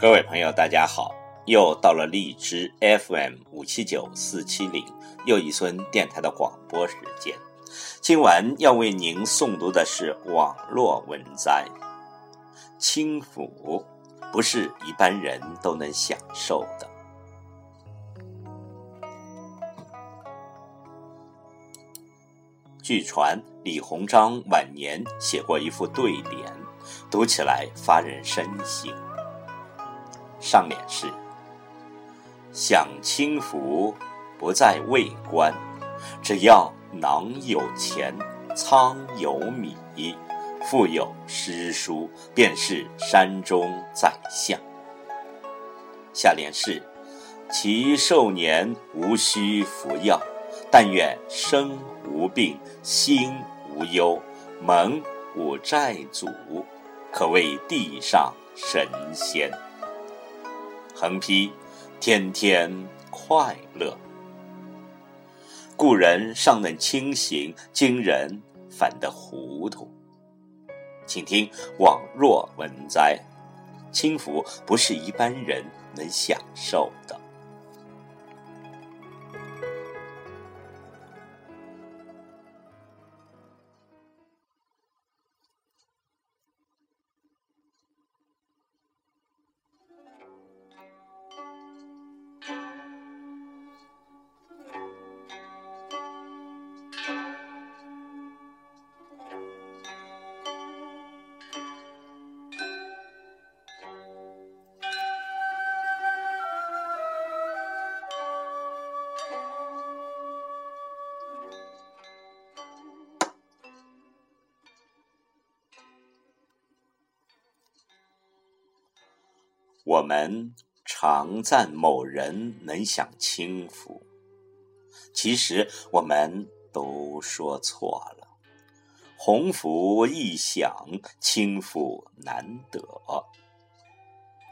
各位朋友，大家好！又到了荔枝 FM 五七九四七零又一村电台的广播时间。今晚要为您诵读的是网络文摘。轻抚不是一般人都能享受的。据传李鸿章晚年写过一副对联，读起来发人深省。上联是：“享清福，不在位官，只要囊有钱，仓有米，腹有诗书，便是山中宰相。”下联是：“其寿年无需服药，但愿生无病，心无忧，门无债主，可谓地上神仙。”横批：天天快乐。故人尚能清醒，今人反得糊涂。请听网若文摘：轻浮不是一般人能享受的。我们常赞某人能享清福，其实我们都说错了。鸿福易享，清福难得。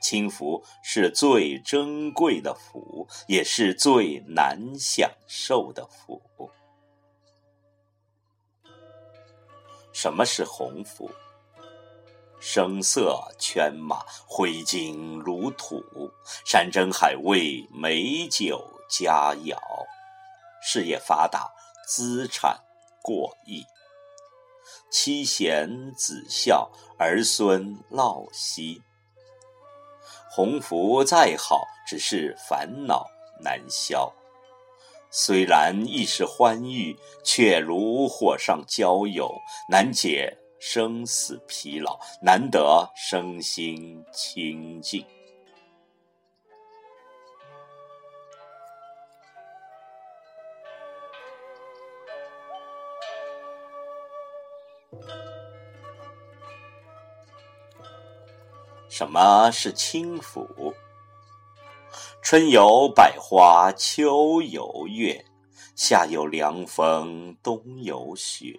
清福是最珍贵的福，也是最难享受的福。什么是鸿福？声色犬马，挥金如土；山珍海味，美酒佳肴。事业发达，资产过亿，妻贤子孝，儿孙绕膝。鸿福再好，只是烦恼难消。虽然一时欢愉，却如火上浇油，难解。生死疲劳，难得身心清净。什么是清福？春有百花，秋有月，夏有凉风，冬有雪。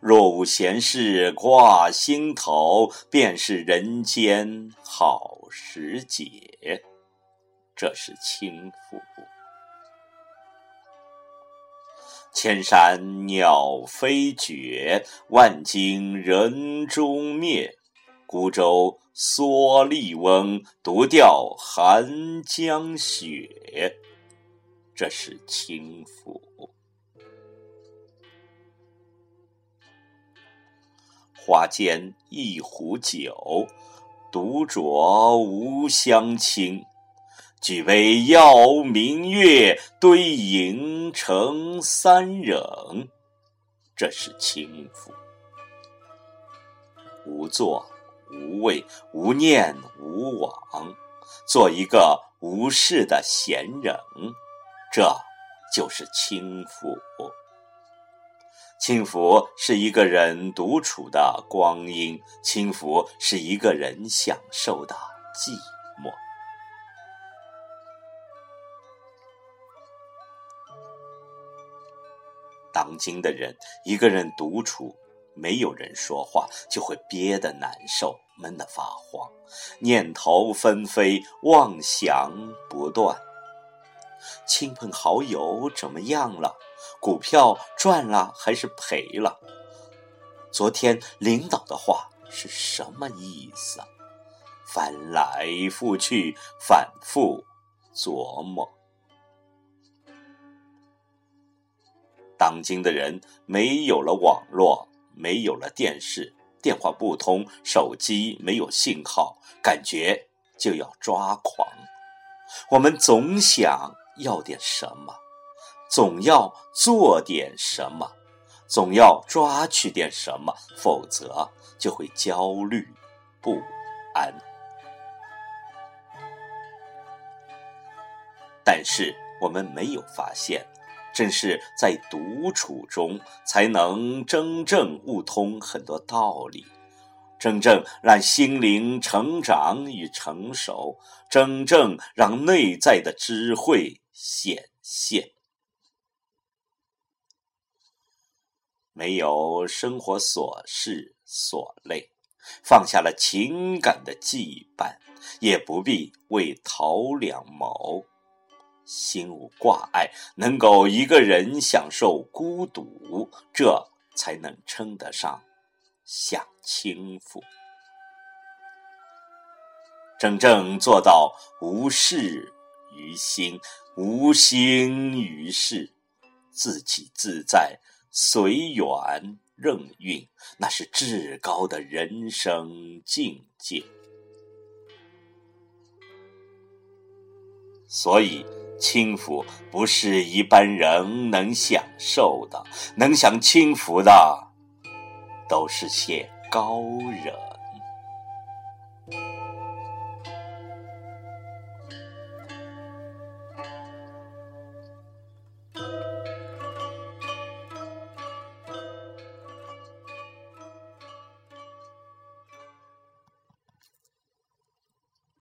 若无闲事挂心头，便是人间好时节。这是轻浮。千山鸟飞绝，万径人踪灭。孤舟蓑笠翁，独钓寒江雪。这是轻浮。花间一壶酒，独酌无相亲。举杯邀明月，对影成三人。这是轻浮。无作无畏无念无往，做一个无事的闲人，这就是轻浮。轻浮是一个人独处的光阴，轻浮是一个人享受的寂寞。当今的人，一个人独处，没有人说话，就会憋得难受，闷得发慌，念头纷飞，妄想不断。亲朋好友怎么样了？股票赚了还是赔了？昨天领导的话是什么意思？翻来覆去，反复琢磨。当今的人没有了网络，没有了电视，电话不通，手机没有信号，感觉就要抓狂。我们总想要点什么，总要做点什么，总要抓取点什么，否则就会焦虑不安。但是我们没有发现，正是在独处中，才能真正悟通很多道理，真正让心灵成长与成熟，真正让内在的智慧显现。没有生活琐事所累，放下了情感的羁绊，也不必为逃两谋。心无挂碍，能够一个人享受孤独，这才能称得上享清福。真正做到无事于心，无心于事，自己自在，随缘任运，那是至高的人生境界。所以。轻浮不是一般人能享受的，能享轻福的，都是些高人。